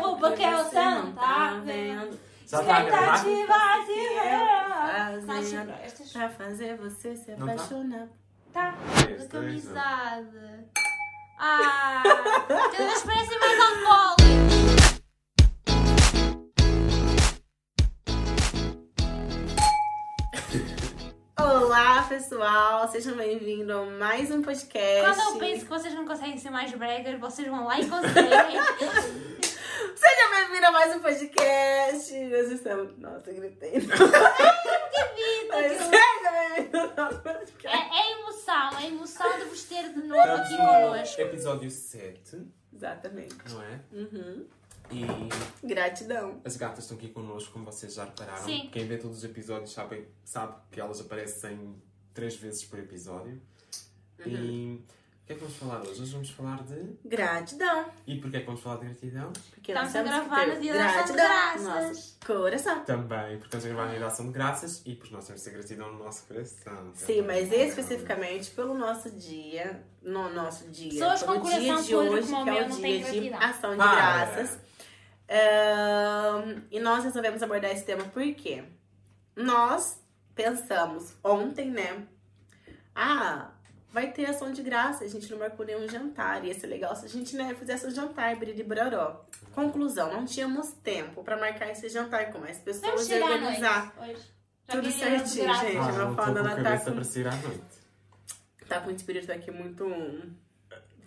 eu aquela Você ação, não tá vendo? Tá a gravar? Expectativas Que e eu Fazendo fazendo estas- pra fazer você se Não tá? apaixonar. Tá, Três, da dois, um. amizade. Ah, cada vez parecem mais alcoólicos. Olá, pessoal! Sejam bem-vindos a mais um podcast. Quando eu penso que vocês não conseguem ser mais bregas, vocês vão lá e conseguem. Seja bem-vindo a mais um podcast. Nós estamos. Nossa, eu gritei. vida, Mas aquilo- Seja bem-vindo ao nosso podcast. É, é emoção, é emoção de vos ter de novo aqui no connosco. episódio 7, Exatamente. não é? Uhum. E Gratidão. as gatas estão aqui connosco, como vocês já repararam. Sim. Quem vê todos os episódios sabe, sabe que elas aparecem três vezes por episódio. E o que é que vamos falar hoje? Hoje vamos falar de. Gratidão. E porquê é que vamos falar de gratidão? Porque Estamos nós a temos que gravar no dia da ação de no graças. nosso coração. Também, porque estamos a gravar na ação de graças e porque nós temos que ter gratidão no nosso coração. Sim, mas Também. especificamente pelo nosso dia, no nosso dia, Pessoas com dia coração de hoje, como que é o não dia de ação de Ah, graças. Ahn, e nós resolvemos abordar esse tema porque nós pensamos ontem, né? Ah, vai ter ação de graça, a gente não marcou nenhum jantar. Ia ser legal se a gente né, fizesse um jantar, biriri bororó. Conclusão, não tínhamos tempo pra marcar esse jantar com mais pessoas e organizar. noite hoje. Já Tudo é certinho, gente. Ah, não não estou fala com na a cabeça para sair à noite. Tá com o espírito aqui muito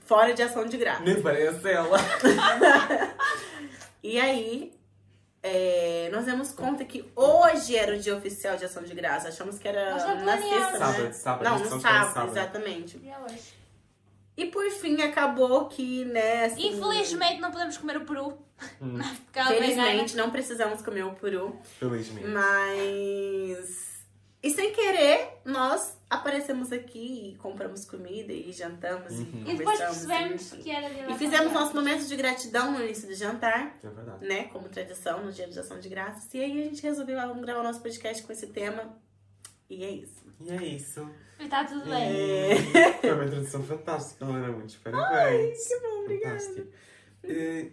fora de ação de graça. Nem parece ela. E aí, é, nós demos conta que hoje era o dia oficial de ação de graça. Achamos que era na sexta, Sábado, né? sábado, Não, no sábado, sábado. exatamente. E é hoje. E por fim acabou que, né, assim, Infelizmente não podemos comer o peru. Hum. Felizmente não precisamos comer o peru, Felizmente. mas... E sem querer, nós aparecemos aqui e compramos comida e jantamos Uhum. e E depois enfim. que era da E fizemos de nosso momento de gratidão no início do jantar. É verdade. né, como tradição no dia de ação de graças. E aí a gente resolveu vamos gravar o nosso podcast com esse tema. E é isso. E é isso. E está tudo bem. É. Foi uma introdução fantástica, Helena. Muitos parabéns. que bom, obrigada. Eh,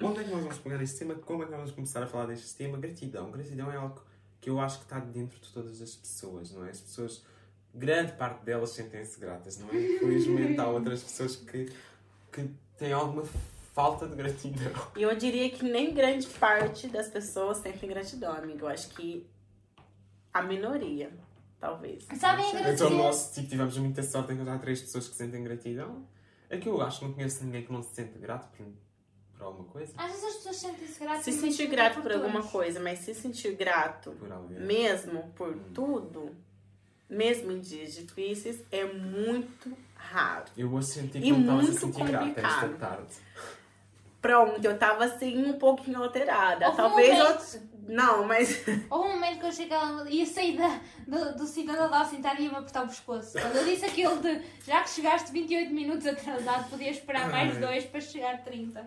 onde é que nós vamos pegar neste tema? Como é que nós vamos começar a falar deste tema? Gratidão. Gratidão é algo que eu acho que está dentro de todas as pessoas, não é? As pessoas, grande parte delas sentem-se gratas, não é? Infelizmente há outras pessoas que, que têm alguma falta de gratidão. E eu diria que nem grande parte das pessoas sentem gratidão, amigo. Eu acho que a minoria, talvez. Sabem Então agradecer. nós tipo, tivemos muita sorte em encontrar três pessoas que sentem gratidão. É que eu acho que não conheço ninguém que não se sente grato por, por alguma coisa. Às vezes as pessoas sentem-se gratas. Se sentir não grato por alguma todos. coisa, mas se sentir grato Por mesmo por tudo, mesmo em dias difíceis, é muito raro. Eu hoje senti E que não estava a muito sentir grata esta complicado. tarde. Pronto, eu tava assim um pouquinho alterada. Houve um Talvez momento- eu. Não, mas. Houve um momento que eu ela ia sair da, do, do ela estava sentada e ia-me apertar o pescoço. Quando eu disse aquilo de já que chegaste 28 minutos atrasado, podias esperar mais Ai. dois para chegar a 30.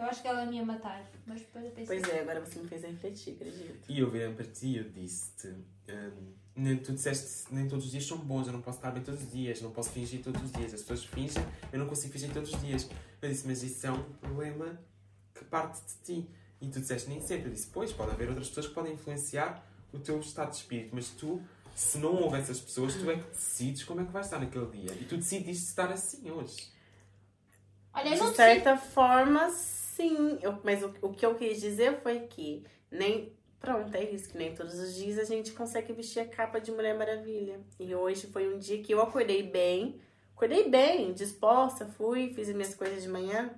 Eu acho que ela me ia matar. Mas depois eu pensei. Pois é, agora você me fez refletir, acredito. E eu virei para ti e eu disse-te: hum, nem, tu disseste, nem todos os dias são bons, eu não posso estar bem todos os dias, não posso fingir todos os dias. As pessoas fingem, eu não consigo fingir todos os dias. Eu disse: Mas isso é um problema que parte de ti. E tu disseste: Nem sempre. Eu disse: Pois, pode haver outras pessoas que podem influenciar o teu estado de espírito, mas tu. Se não houver essas pessoas, tu é que decides como é que vais estar naquele dia. E tu decidiste estar assim hoje. Olha, eu não De certa forma, sim. Eu- mas o, o que eu quis dizer foi que nem. Pronto, é isso, que nem todos os dias a gente consegue vestir a capa de Mulher Maravilha. E hoje foi um dia que eu acordei bem. Acordei bem, disposta, fui, fiz as minhas coisas de manhã.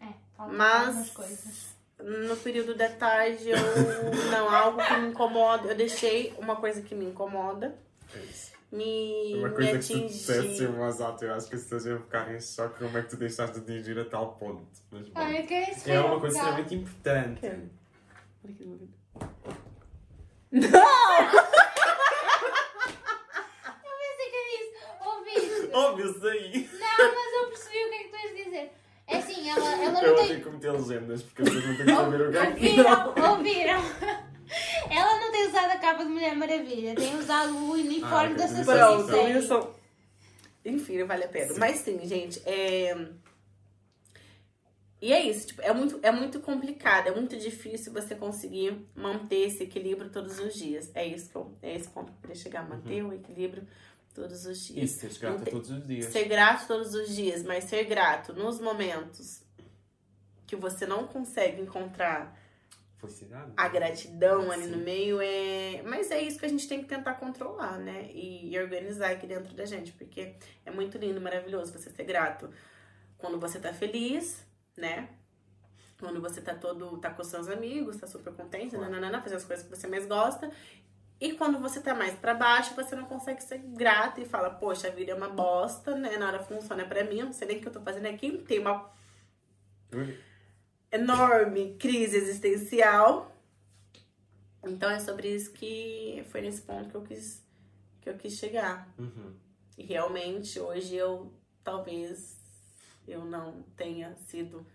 É, Mas- algumas coisas. No período da tarde, eu. Não, algo que me incomoda. Eu deixei uma coisa que me incomoda. É. Me, Uma me coisa que tu dissesse em voz alta, eu acho que as pessoas iam ficar em choque como é que tu deixaste de atingir a tal ponto. Mas bom. Ah, eu quero isso É uma coisa real. extremamente importante. Eu que eu disse. Ouviste? Óbvio, aí! Não, mas eu percebi o que é que tu ias dizer. É assim, ela, ela não Eu tem. ouvi como ter legendas, porque as pessoas não têm que saber o que é que Ouviram, ouviram. Ela não tem usado a capa de Mulher Maravilha, tem usado o uniforme Ah, da ok. Sassi Pronto, Série. Wilson. Enfim, não vale a pena. Mas sim, gente, é... E é isso, tipo, é muito, é muito complicado, é muito difícil você conseguir manter esse equilíbrio todos os dias. É isso que eu, é esse ponto que eu queria chegar, manter o equilíbrio todos os dias. Isso, seres grata Inte- todos os dias. Ser grato todos os dias, mas ser grato nos momentos que você não consegue encontrar. A gratidão ali no meio é. Mas é isso que a gente tem que tentar controlar, né? E, organizar aqui dentro da gente, porque é muito lindo, maravilhoso você ser grato quando você tá feliz, né? Quando você tá todo. tá com seus amigos, tá super contente, nananana, fazendo as coisas que você mais gosta. E quando você tá mais pra baixo, você não consegue ser grato e fala, poxa, a vida é uma bosta, né? Nada funciona pra mim, não sei nem o que eu tô fazendo aqui, tem uma enorme crise existencial. Então é sobre isso que foi nesse ponto que eu quis que eu quis chegar. Uhum. E realmente hoje eu talvez eu não tenha sido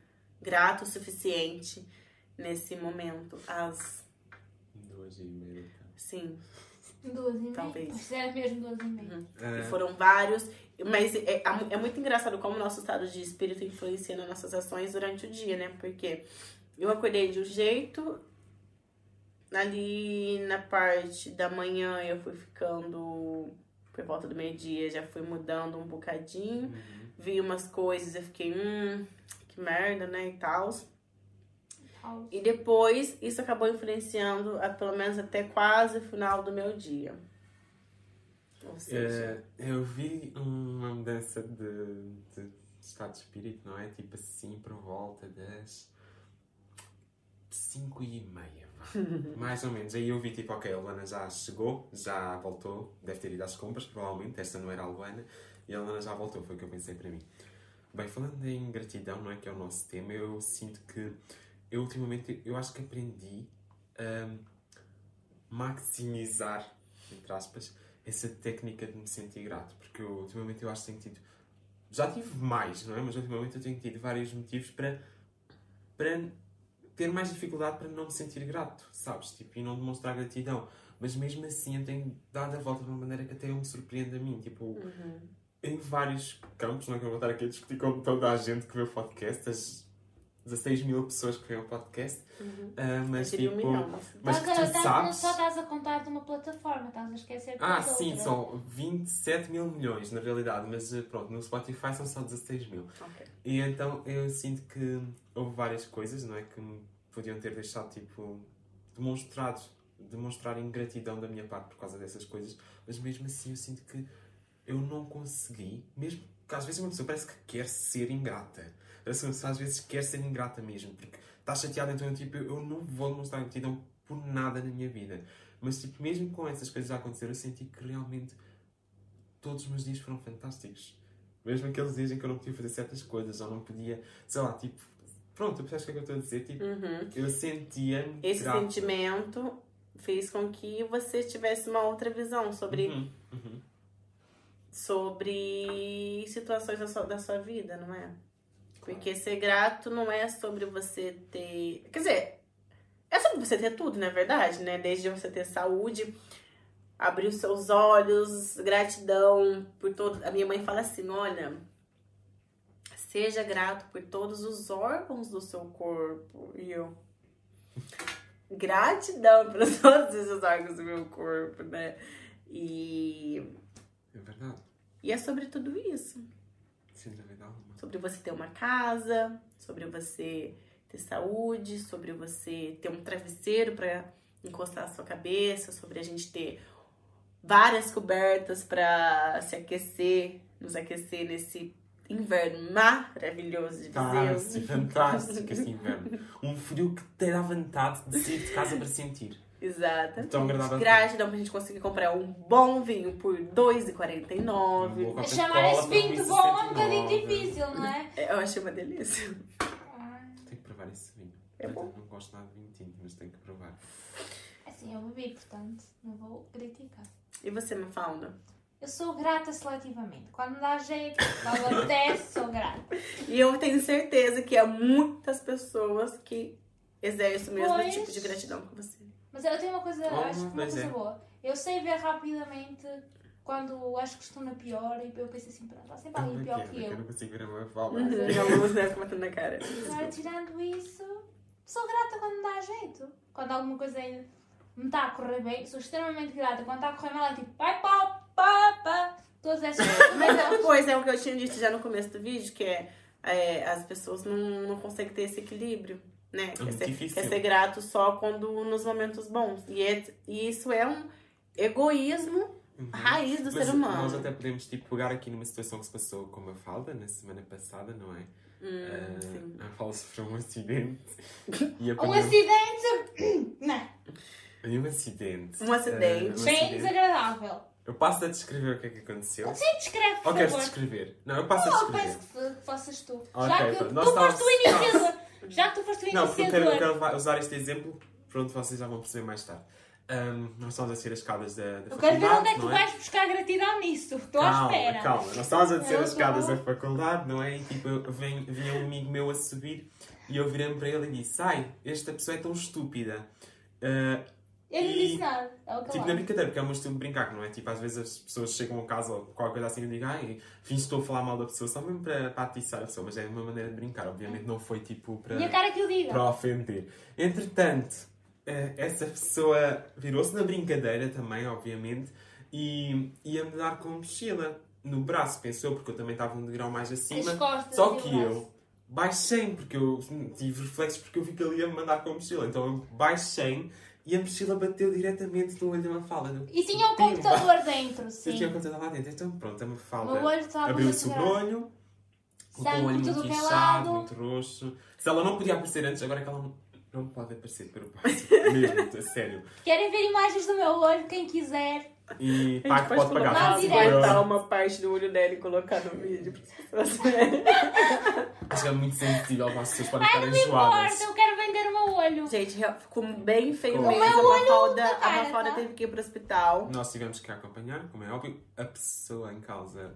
grato o suficiente nesse momento. As Duas e meia. sim, Duas e meia. Talvez. Mas era mesmo duas e meia. e Ah, foram vários, mas é, é muito engraçado como o nosso estado de espírito influencia nas nossas ações durante o dia, né? Porque eu acordei de um jeito, ali na parte da manhã eu fui ficando, por volta do meio-dia, já fui mudando um bocadinho, uhum. vi umas coisas, eu fiquei, hum, que merda, né? E tal. E depois isso acabou influenciando, a, pelo menos até quase o final do meu dia. Ou seja. Eh, eu vi uma mudança de, de estado de espírito, não é? Tipo assim, por volta das 5 e meia, mais ou menos. Aí eu vi tipo, ok, a Luana já chegou, já voltou, deve ter ido às compras, provavelmente. Esta não era a Luana, e a Luana já voltou, foi o que eu pensei para mim. Bem, falando em gratidão, não é? Que é o nosso tema, eu sinto que eu ultimamente, eu acho que aprendi a maximizar, entre aspas, essa técnica de me sentir grato, porque eu, ultimamente eu acho que tenho tido, já tive mais, não é? Mas ultimamente eu tenho tido vários motivos para, para ter mais dificuldade para não me sentir grato, sabes? Tipo, e não demonstrar gratidão. Mas mesmo assim eu tenho dado a volta de uma maneira que até eu me surpreende a mim, tipo, Uhum. em vários campos, não é que eu vou estar aqui a discutir com toda a gente que vê o podcast, as 16 mil pessoas que veem o podcast, Uhum. ah, mas diria um tipo... milhão, mas- Mas tu estás- sabes... Só estás a contar de uma plataforma, estás a esquecer de Ah, sim, outra. são 27 mil milhões na realidade, mas eh, pronto, no Spotify são só 16 mil. Ok. E então eu sinto que houve várias coisas, não é? Que me podiam ter deixado, tipo, demonstrado, demonstrar ingratidão da minha parte por causa dessas coisas, mas mesmo assim eu sinto que eu não consegui, mesmo que às vezes uma pessoa parece que quer ser ingrata. Pessoa às vezes quer ser ingrata mesmo, porque está chateada, então tipo, eu não vou demonstrar gratidão por nada na minha vida. Mas tipo, mesmo com essas coisas a acontecer, eu senti que realmente todos os meus dias foram fantásticos. Mesmo aqueles dias em que eu não podia fazer certas coisas, ou não podia, sei lá, tipo, pronto, percebes o que é que eu estou a dizer? Tipo, Uhum. eu sentia-me Esse grato. sentimento fez com que você tivesse uma outra visão sobre, Uhum, uhum. sobre situações da sua, da sua vida, não é? Porque ser grato não é sobre você ter. Quer dizer, é sobre você ter tudo, na é verdade, né? Desde você ter saúde, abrir os seus olhos, gratidão por todo. A minha mãe fala assim: olha, seja grato por todos os órgãos do seu corpo. E eu. Gratidão por todos esses órgãos do meu corpo, né? E, É verdade. e é sobre tudo isso. Sobre você ter uma casa, sobre você ter saúde, sobre você ter um travesseiro para encostar a sua cabeça, sobre a gente ter várias cobertas para se aquecer, nos aquecer nesse inverno maravilhoso de Viseu. fantástico este inverno. Um frio que te dá vontade de sair de casa para sentir. Exato. Tão agradável. Gratidão pra gente conseguir comprar um bom vinho por R$ 2,49. Boa Mas Coca-Cola chamar esse vinho de bom é um 1,69. bocadinho difícil, não é? Eu achei uma delícia. Tenho que provar esse vinho. É Eu bom. não gosto nada de vinho tinto, mas tenho que provar. Assim, eu bebi, portanto, não vou criticar. E você, Mafalda? Eu sou grata seletivamente. Quando dá jeito, quando apetece, sou grata. E eu tenho certeza que há muitas pessoas que exercem o mesmo Pois. tipo de gratidão que você. Mas eu tenho uma coisa, Oh, acho que uma coisa é. boa. Eu sei ver rapidamente quando acho que estou na pior e eu penso assim, pronto, há sempre alguém pior que Eu eu. não consigo ver a minha fala. A luz, né? Batendo na cara. Agora, tirando isso, sou grata quando me dá jeito. Quando alguma coisa me está a correr bem, sou extremamente grata. Quando está a correr mal, é tipo, vai pá, pá. Todas essas coisas. Mas depois é o que eu tinha dito já no começo do vídeo, que é, é, as pessoas não, não conseguem ter esse equilíbrio, né? Quer muito ser, difícil. quer ser grato só quando nos momentos bons. E, é, e isso é um egoísmo Uhum. raiz do Mas ser humano. nós até podemos tipo, pegar aqui numa situação que se passou com a Falda na semana passada, não é? Hum, sim. a Falda sofreu um acidente e Um acidente. Não, Um acidente. Um acidente. Ah, um bem acidente. desagradável. Eu passo a descrever o que é que aconteceu. Sim, descreve, por Ou queres favor. descrever? Não, eu passo a Não, descrever. peço que que faças tu. Ok, Já que pronto. tu Nós foste o estávamos- iniciador. Já que tu foste o Não, porque eu quero, eu iniciador. quero levar- usar este exemplo, pronto, vocês já vão perceber mais tarde. Ahm, nós estamos a descer as escadas da, da Eu faculdade, quero ver onde é que tu não vais buscar gratidão nisso. Estou à calma, espera. Calma, nós estávamos a descer Eu as escadas da faculdade, não é? E tipo, eu- vem, vinha um amigo meu a subir e eu virei-me para ele e disse: Ai, esta pessoa é tão estúpida. Ah, Eu não disse nada. Ela tipo, na calava. brincadeira, porque é o meu estilo de brincar, não é? Tipo, às vezes as pessoas chegam a casa ou qualquer coisa assim e digo: Ai, finge estou a falar mal da pessoa, só mesmo para, para atiçar a pessoa, mas é uma maneira de brincar, obviamente não foi tipo para E a cara que eu diga. para ofender. Entretanto, eh, essa pessoa virou-se na brincadeira também, obviamente, e ia-me dar com mochila no braço, pensou, porque eu também estava um degrau mais acima. As costas Só que braço. eu baixei, porque eu tive reflexos, porque eu vi que ele ia me mandar com a mochila. Então eu baixei e a mochila bateu diretamente no olho da Mafalda. E tinha um computador dentro, sim. tinha o computador lá dentro. Então pronto, a Mafalda meu olho estava abriu o com Sangue o olho muito é inchado, muito roxo. Se ela não podia aparecer antes, agora é que ela não, não pode aparecer para o passo. Mesmo, a sério. Querem ver imagens do meu olho? Quem quiser. E pá, que pode pagar Não, 25 direto. cortar uma parte do olho dela e colocar no vídeo. Acho que é muito sensível para as pessoas podem ficar enjoadas. importa, eu quero vender o meu olho. Gente, ficou bem feio O mesmo. meu A olho Mafalda, a Mafalda tá? teve que ir pro hospital. Nós tivemos que acompanhar, como é óbvio, a pessoa em causa.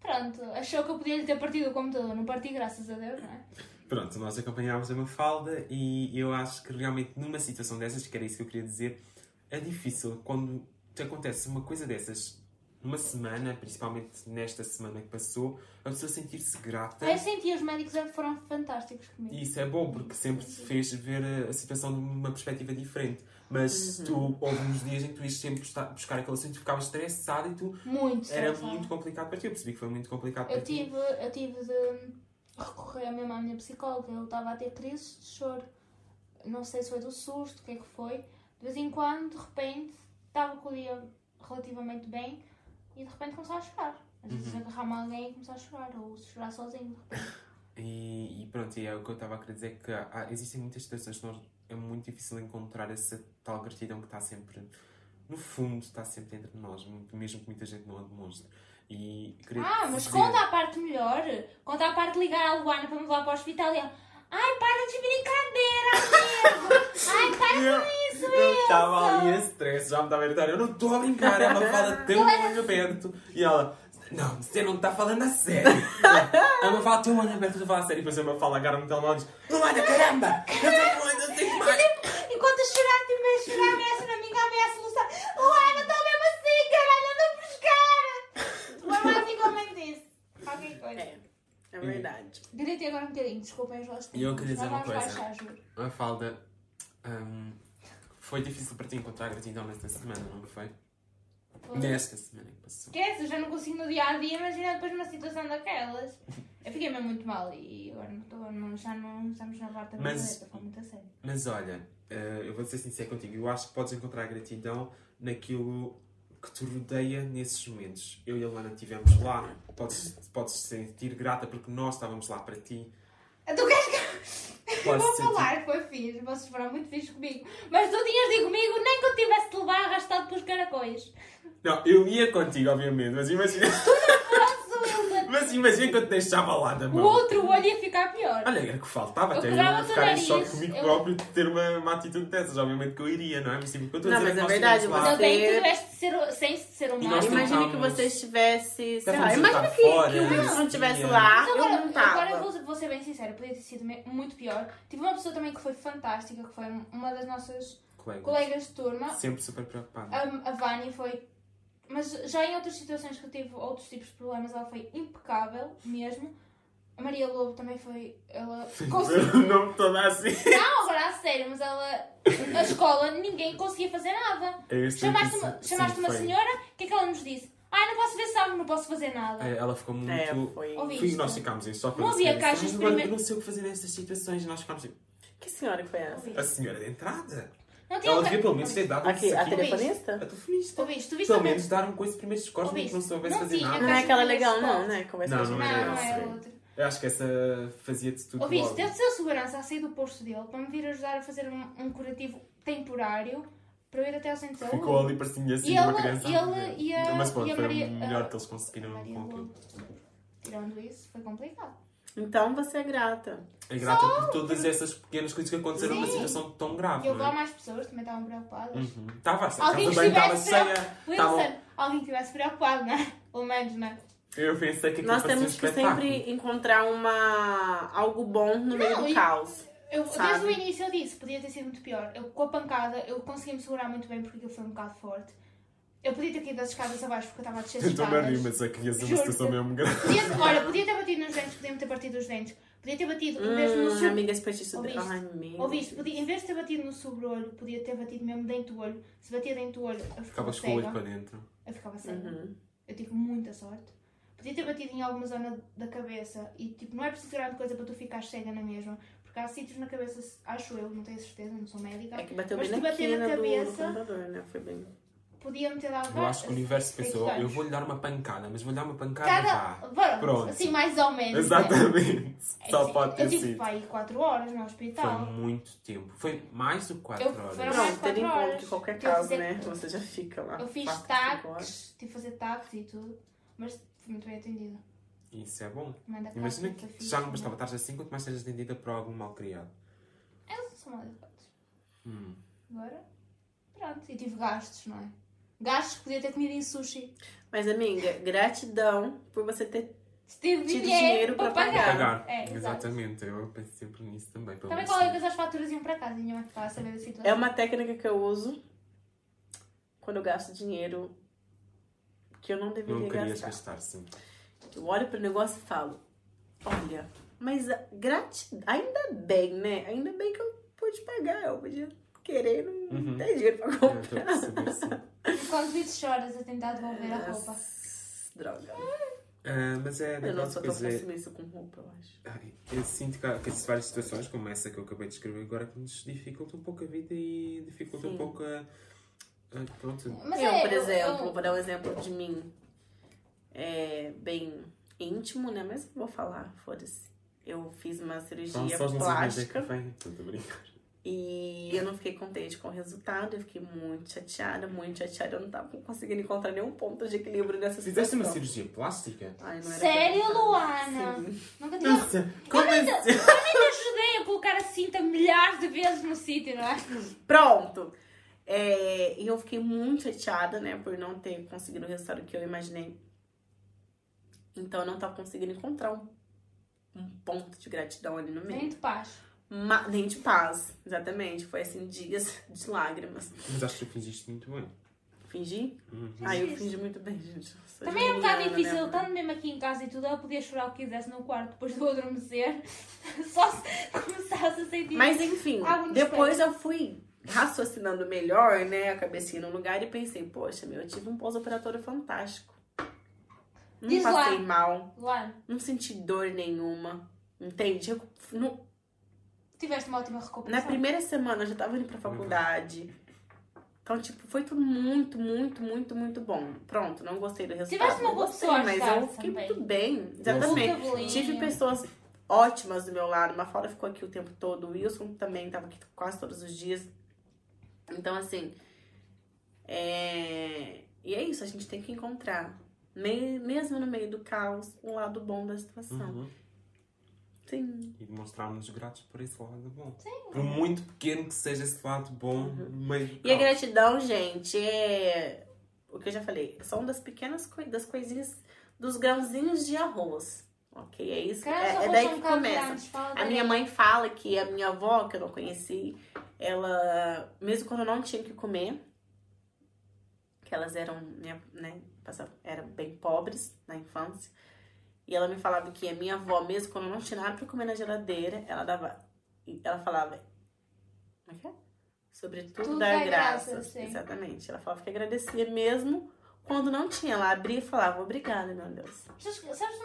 Pronto, achou que eu podia lhe ter partido o computador. Não parti, graças a Deus, não é? Pronto, nós acompanhámos a Mafalda e eu acho que realmente numa situação dessas, que era isso que eu queria dizer, é difícil quando te acontece uma coisa dessas numa semana, principalmente nesta semana que passou, a pessoa sentir-se grata. Eu senti, os médicos foram fantásticos comigo. E isso é bom porque sempre te fez ver a- situação de uma perspectiva diferente. Mas tu, houve uns dias em que tu ias sempre buscar, aquele assunto e ficavas estressado e tu Muito era estressada. muito complicado para ti. Eu percebi que foi muito complicado Eu para ti. tive, eu tive de recorrer mesmo à minha psicóloga. Eu estava a ter crises de choro. Não sei se foi do susto, o que é que foi. De vez em quando, de repente, estava com o dia relativamente bem e de repente começava a chorar. Às vezes Uhum. agarrar-me alguém e começar a chorar, ou chorar sozinho. de repente. E, e pronto, e é o que eu estava a querer dizer que há- existem muitas situações que nós, é muito difícil encontrar essa tal gratidão que está sempre, no fundo, está sempre entre nós, mesmo que muita gente não a demonstre. E Ah, mas dizer- conta a parte melhor. Conta a parte de ligar a Luana para me levar para o hospital e ela. Ai, para de brincadeira, amigo! Ai, para com estava ali a stress, já me estava a gritar, eu não estou a brincar, ela fala tem um olho aberto. E ela, não, você não está falando a sério. Ela fala, tem um olho aberto, eu estou a falar a sério. E ela fala, agarra-me no e diz, Luana, caramba, eu um olho, eu tenho mais. Enquanto a chorar, tipo, a chorar, ameaça na minha ameaça solução. Luana, estou mesmo assim, caralho, anda a buscar! Foi basicamente isso. Qualquer coisa. É, é verdade. Gritei agora um bocadinho, desculpem os vossos E eu queria dizer uma coisa. A falda, hum, foi difícil para ti encontrar gratidão nesta semana, não foi? Nesta semana que passou. Esquece, eu já não consigo no dia a dia, imagina depois numa situação daquelas. Eu fiquei mesmo muito mal e agora não estou, não, já não estamos na parte da Mas- bicicleta, foi muito a sério. Mas olha, eh, eu vou ser sincero contigo, eu acho que podes encontrar gratidão naquilo que te rodeia nesses momentos. Eu e a Luana estivemos lá, podes, podes sentir grata porque nós estávamos lá para ti. Tu queres que eu Podes vou falar que foi fixe, vocês foram muito fixos comigo, mas tu tinhas de ir comigo nem que eu tivesse de levar arrastado pelos caracóis. Não, eu ia contigo, obviamente, mas imagina? Mas imagina que eu te deixava lá da O mão. outro olho ia ficar pior. Olha, era que faltava, Eu até eu o ficar em nariz, choque comigo eu- próprio de ter uma, uma atitude dessas. Obviamente que eu iria, não é? Mas tipo, o que eu estou a Não, dizer mas é que é nós verdade, Mas lá. eu bem que Você- tu tiveste de ser, sem ser E nós humano. Imagina que tentámos- você estivesse, sei lá, Tentámos imagina jantar que, fora, que o Wilson não um estivesse lá, Mas eu agora, não tava. agora eu vou, vou ser bem sincera, podia ter sido me- muito pior. Tive uma pessoa também que foi fantástica, que foi uma das nossas Colegas. colegas de turma. Sempre super preocupado. A, a Vânia foi Mas já em outras situações que eu tive outros tipos de problemas, ela foi impecável mesmo. A Maria Lobo também foi. Ela conseguiu. não me estou a dar assim. Não, agora a sério, mas ela. A escola, ninguém conseguia fazer nada. Este Chamaste uma, chamaste sim, uma senhora, o que é que ela nos disse? Ai, não posso ver sangue, não posso fazer nada. É, Ela ficou muito. É, foi. Fui, nós ficámos em choque. Não quando havia se caixas disse, de "Agora primeiro- Eu não sei o que fazer nestas situações. E nós ficámos assim. Que senhora que foi essa? A senhora de entrada. Não tinha Ela devia pelo menos ter Ouviste? dado Aqui, a aqui- telefonista? A telefonista. Ouviste? Tu viste Pelo a menos dar um coisa de primeiros nem que não Ouviste? soubesse Não fazer tinha nada. Não é aquela de legal, primeiro não, né? Conversa Não, com não a Não, não essa. é outra. Eu acho que essa fazia-te tudo Ouviste? logo. Teve de ser segurança a sair do posto dele para me vir ajudar a fazer um, um curativo temporário para eu ir até ao centro de saúde. Ficou ali, parecia assim E uma ele- criança. e ele- e a- Mas pronto, e a foi Maria- o melhor a- que eles conseguiram Maria com aquilo. Tirando isso, foi complicado. Então você é grata. É grata por todas essas pequenas coisas que aconteceram numa Sim. situação tão grave. E houve não lá é? mais pessoas também estavam preocupadas. Uhum. Estava assim, a bem estava estivesse cheia. Wilson, Estavam... alguém que estivesse preocupado, não é? Pelo menos, não é? Eu pensei que aquilo Nós parecia um temos que sempre encontrar uma algo bom no meio Não, do e- caos. Eu, Sabe? desde o início eu disse, podia ter sido muito pior. Eu, com a pancada, eu consegui me segurar muito bem porque aquilo foi um bocado forte. Eu podia ter caído das escadas abaixo porque eu estava a descer as rir, escadas. mas aqui ia ser uma Juro-te. situação mesmo grave. Podia, olha, podia ter batido nos dentes, podia-me ter partido os dentes. Podia ter batido mesmo no Hum, sub... amiga, esse petiço Ouviste? Ai, meu. Ouviste? Podia, em vez de ter batido no sobre-olho, podia ter batido mesmo dentro do olho. Se batia dentro do olho, eu ficava Ficavas com o olho cega. para dentro. Eu ficava cega. Uhum. Eu tive muita sorte. Podia ter batido em alguma zona da cabeça e tipo, não é preciso grande coisa para tu ficar cega na mesma. Porque há sítios na cabeça, acho eu, não tenho certeza, não sou médica. É que bateu Mas bem se na bater na quina do, do cabeça- computador, né? Foi bem. Podia-me ter dado Eu acho que o universo pensou, eu vou-lhe dar uma pancada, mas vou-lhe dar uma pancada Cada. vá. Pronto, assim mais ou menos. né? Exatamente. É Só assim, pode ter Eu tive sido. para aí 4 horas no Foi hospital. muito tempo. Foi mais do que 4 Eu- horas. foram mais Pronto, tendo em quatro conta horas. que qualquer que caso, fazer- né? Você já fica lá. Eu fiz taques, tive que fazer taques e tudo. Mas fui muito bem atendida. Isso é bom. A mãe da Imagina que foi fixe, já não né? bastava estar assim, quanto mais sejas atendida por algum mal criado. Eles são mal educados. Hum. Agora, pronto. E tive gastos, não é? Gastos que podia ter comido em sushi. Mas, amiga, gratidão por você ter. Tido dinheiro, dinheiro para para pagar. Pagar. É. Exatamente. Eu penso sempre nisso também. pelo Também qualquer sim. coisa as faturas iam para casa e minha mãe ficava a saber da situação. É uma técnica que eu uso quando eu gasto dinheiro que eu não deveria Não gastar. gastar, sim. Eu olho pro negócio e falo: olha, mas a gratidão. Ainda bem, né? Ainda bem que eu pude pagar. Eu podia querer não Uhum. ter dinheiro pra Eu estou a comprar. perceber, sim. Quando vi choras a tentar devolver a roupa. Droga. Ah, mas é Eu não sou tão coisas... pessimista com roupa, eu acho. Ai, Eu sinto que há, que várias situações, como essa que eu acabei de escrever agora, que nos dificultam um pouco a vida e dificultam Sim. um pouco a... pronto. Mas eu, é, por exemplo, eu- vou dar um exemplo de mim. É bem íntimo, né? Mas vou falar, foda-se. Eu fiz uma cirurgia plástica. que vem. Tudo brincar. E eu não fiquei contente com o resultado, eu fiquei muito chateada, muito chateada. Eu não tava conseguindo encontrar nenhum ponto de equilíbrio nessa Fizeste uma situação. cirurgia plástica? Ai, não era Sério, Luana? Sim. Nunca tinha. Nossa, como Eu ainda, assim? eu ainda ajudei a colocar a cinta milhares de vezes no sítio, não é? Pronto! É, e eu fiquei muito chateada, né, por não ter conseguido o resultado que eu imaginei. Então eu não tava conseguindo encontrar um, um ponto de gratidão ali no meio. Nem de paz. Ma- nem de paz, exatamente. Foi assim, dias de lágrimas. Mas acho que tu fingiste muito bem. Fingi? Uhum. Ah, eu isso. fingi muito bem, gente. Sou Também é um bocado difícil, né? estando mesmo aqui em casa e tudo, ela podia chorar o que quisesse no quarto depois de eu adormecer. Só se começasse a sentir. Mas enfim, depois eu fui raciocinando melhor, né, a cabecinha no lugar e pensei, poxa, meu, eu tive um pós-operatório fantástico. Não Diz lá. passei mal, Luana, não senti dor nenhuma, entende? Eu- no- tiveste uma ótima na recuperação. primeira semana eu já tava indo pra faculdade. Então, tipo, foi tudo muito, muito, muito, muito bom. Pronto, não gostei do resultado. Tiveste uma boa gostei, a mas eu fiquei também. muito bem. Exatamente. Muito. Tive pessoas ótimas do meu lado. Uma Mafalda ficou aqui o tempo todo. O Wilson também tava aqui quase todos os dias. Então, assim. É... E é isso, a gente tem que encontrar, me- mesmo no meio do caos, um lado bom da situação. Uhum. Sim. E demonstrarmos gratos por esse lado bom. Por muito pequeno que seja esse lado bom no meio Uhum. E a gratidão, gente, é. O que eu já falei, são das pequenas coi- das coisinhas, dos grãozinhos de arroz. Ok? É isso. É, é daí que começa. A minha mãe fala que a minha avó, que eu não conheci, ela, mesmo quando eu não tinha o que comer, que elas eram, né, né, passavam- eram bem pobres na infância. E ela me falava que a minha avó, mesmo quando não tinha nada pra comer na geladeira, ela dava. Ela falava. Como é que é? Sobretudo Tudo dar graça, graças. Exatamente. Ela falava que agradecia mesmo quando não tinha. Ela abria e falava, obrigada, meu Deus.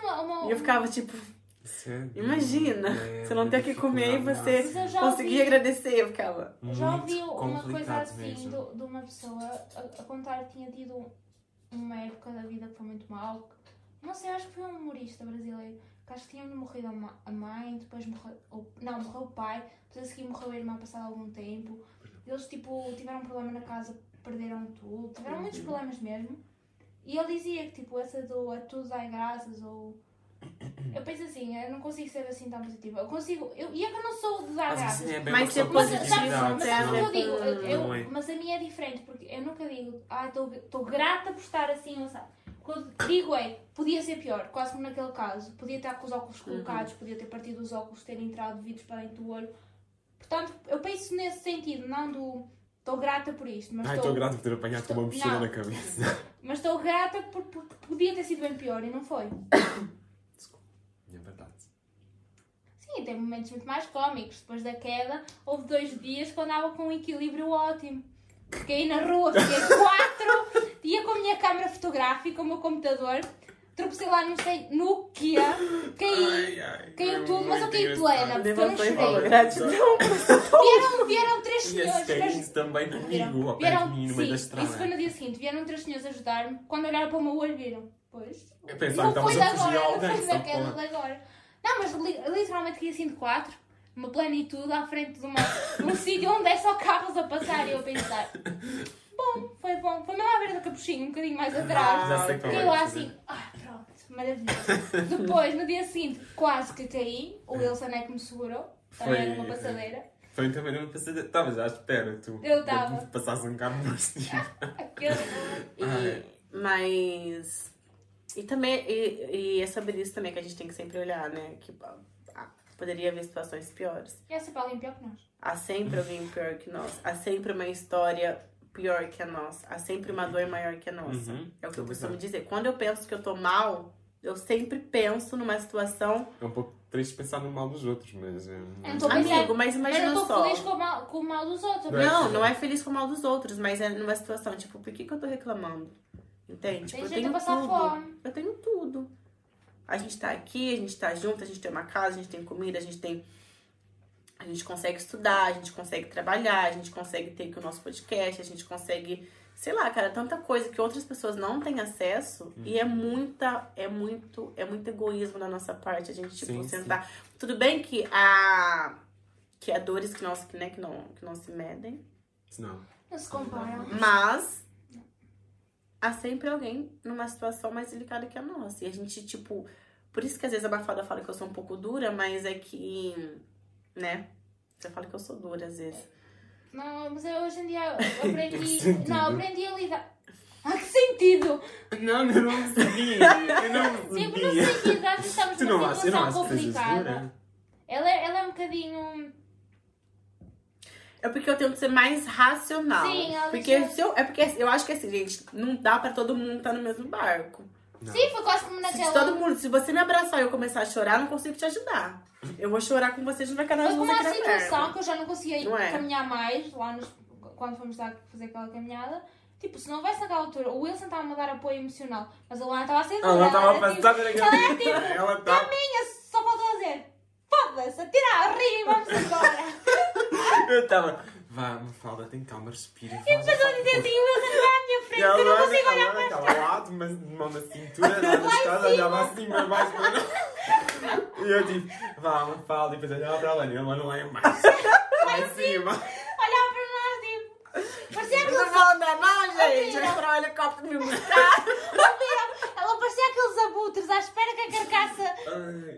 Uma. uma E eu ficava tipo, Sério? imagina, É, você não ter o que comer e você conseguir agradecer. Eu ficava. Eu já ouvi uma coisa assim do- de uma pessoa a, a contar que tinha tido uma época da vida que foi muito mal. Não sei, acho que foi um humorista brasileiro. Que acho que tinha morrido a mãe, depois morreu. não, morreu o pai, depois a seguir morreu a irmã passado algum tempo. Eles tipo tiveram um problema na casa, perderam tudo, tiveram muitos Uhum. problemas mesmo. E ele dizia que tipo, essa do a tudo dai graças ou. Eu penso assim, eu não consigo ser assim tão positiva. Eu consigo. Eu, e é que eu não sou de dar Mas graças. é bem Mas uma questão se de Mas, mas que eu digo? Eu- eu- é. mas a minha é diferente, porque eu nunca digo, ah, estou grata por estar assim, ou sabe? Quando digo é, podia ser pior, quase como naquele caso. Podia estar com os óculos colocados, podia ter partido os óculos, ter entrado vidros para dentro do olho. Portanto, eu penso nesse sentido, não do estou grata por isto, mas Ai, estou grato por ter apanhado com uma mochila Não. na cabeça. mas estou grata por, porque podia ter sido bem pior e não foi. É verdade. Sim, tem momentos muito mais cómicos. Depois da queda, houve dois dias que andava com um equilíbrio ótimo. Caí na rua, fiquei quatro, ia com a minha câmera fotográfica, o meu computador, tropecei lá, não sei, no quê, caí, ai, caiu foi tudo, mas eu caí plena, porque eu não chorei. gratidão. Vieram, vieram três senhores, mas isso também comigo, ao pé vieram, de mim, no meio da isso foi no dia seguinte, vieram três senhores ajudar-me, quando olharam para o meu olho viram, pois, Eu pensava não que foi de agora, não foi daquela de agora. Não, mas li- literalmente caí assim de quatro, uma plenitude à frente de, uma, de um sítio onde é só carros a passar e eu a pensar, bom, foi bom, foi mesmo à beira do capuchinho, um bocadinho mais atrás. Já sei qual Fiquei é, lá já assim, ah, pronto, maravilhoso. Depois, no dia seguinte, quase que caí, o Wilson é que me segurou, também era uma Foi- passadeira. Foi também uma passadeira. Estavas à espera, tu. Eu tava. de Passasse um carro no sítio. Aquele... E- mas. E também, e, e é sobre isso também que a gente tem que sempre olhar, né? Que ah, poderia haver situações piores. E essa Paulinha pior que nós. Há sempre alguém pior que nós. Há sempre uma história pior que a nossa. Há sempre uma dor maior que a nossa. Uhum, É o que eu costumo dizer. Quando eu penso que eu tô mal, eu sempre penso numa situação. É um pouco triste pensar no mal dos outros, mas. Eu não tô pensando- Amigo, mas Mas eu imagina estou só. feliz com o, mal, com o mal dos outros. Não é Não, é feliz com o mal dos outros, mas é numa situação, tipo, por que, que eu tô reclamando? Entende? Tipo, Tem eu gente tenho tudo. fome. Eu tenho tudo. A gente tá aqui, a gente tá junto, a gente tem uma casa, a gente tem comida, a gente tem. A gente consegue estudar, a gente consegue trabalhar, a gente consegue ter aqui o nosso podcast, a gente consegue, sei lá, cara, tanta coisa que outras pessoas não têm acesso e é muita, é muito, é muito egoísmo da nossa parte a gente, tipo, Sim, sim. sentar. Tudo bem que há que há dores que não, que, né, que não, que não se medem, Não. Mas há sempre alguém numa situação mais delicada que a nossa. E a gente, tipo. Por isso que às vezes a Bafada fala que eu sou um pouco dura, mas é que. Né? Você fala que eu sou dura às vezes. Não, mas eu hoje em dia aprendi. Que sentido? não, aprendi a lidar. Ah, que sentido! Não, eu não percebi. Eu não mas percebi. no sentido, às vezes estamos numa eu situação acho que complicada. Ela, é- ela é um bocadinho. É porque eu tento ser mais racional. Sim, ela porque deixa- se eu, É porque eu acho que assim, gente, não dá pra todo mundo estar no mesmo barco. Não. Sim, foi quase como Se naquela. todo mundo, se você me abraçar e eu começar a chorar, eu não consigo te ajudar. Eu vou chorar com você, a gente vai cair Foi nas como duas a aqui na situação que eu já não conseguia Não é? caminhar mais lá nos, quando fomos lá fazer aquela caminhada. Tipo, se não houvesse naquela altura, o Wilson estava a me dar apoio emocional, mas a Luana estava a ser dura. Ela estava a era tipo, por ela é tipo, Ela tá. caminha, só faltou dizer, foda-se, atira a rir e vamos embora. Eu estava. Vá, Mafalda, tem calma, respira. E Depois eu dizia assim, o Wilson está à minha frente, eu não consigo a olhar Luana estava lá, de uma de mão na cintura, lá na escada, olhava assim para baixo para não. E eu tipo, vá, Mafalda, e depois olhava para a Luana, e a Luana lá em baixo. Lá em cima. Olhava para nós, tipo, parecia Não aqueles, vou andar, não, gente. Vai esperar o helicóptero me buscar. ela parecia aqueles abutres à espera que a carcaça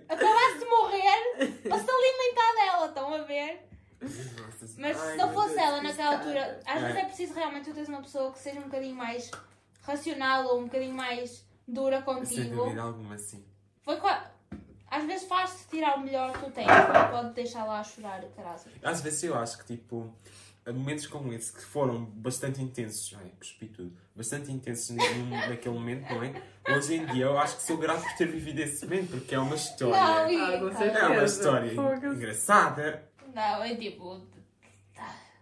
acabasse de morrer para se alimentar dela, estão a ver? Nossa, Mas se não fosse ela naquela altura, às É. vezes é preciso realmente tu teres uma pessoa que seja um bocadinho mais racional ou um bocadinho mais dura Sem contigo. dúvida alguma, sim. Foi qua- Às vezes faz-te tirar o melhor que tu tens, não pode deixar lá a chorar, caralho. Às vezes eu acho que, tipo, momentos como esse que foram bastante intensos, ai, cuspi tudo, bastante intensos naquele momento, não é? Hoje em dia eu acho que sou grato por ter vivido esse momento, porque é uma Não, história. e- Ah, com É uma história engraçada. Não, é tipo.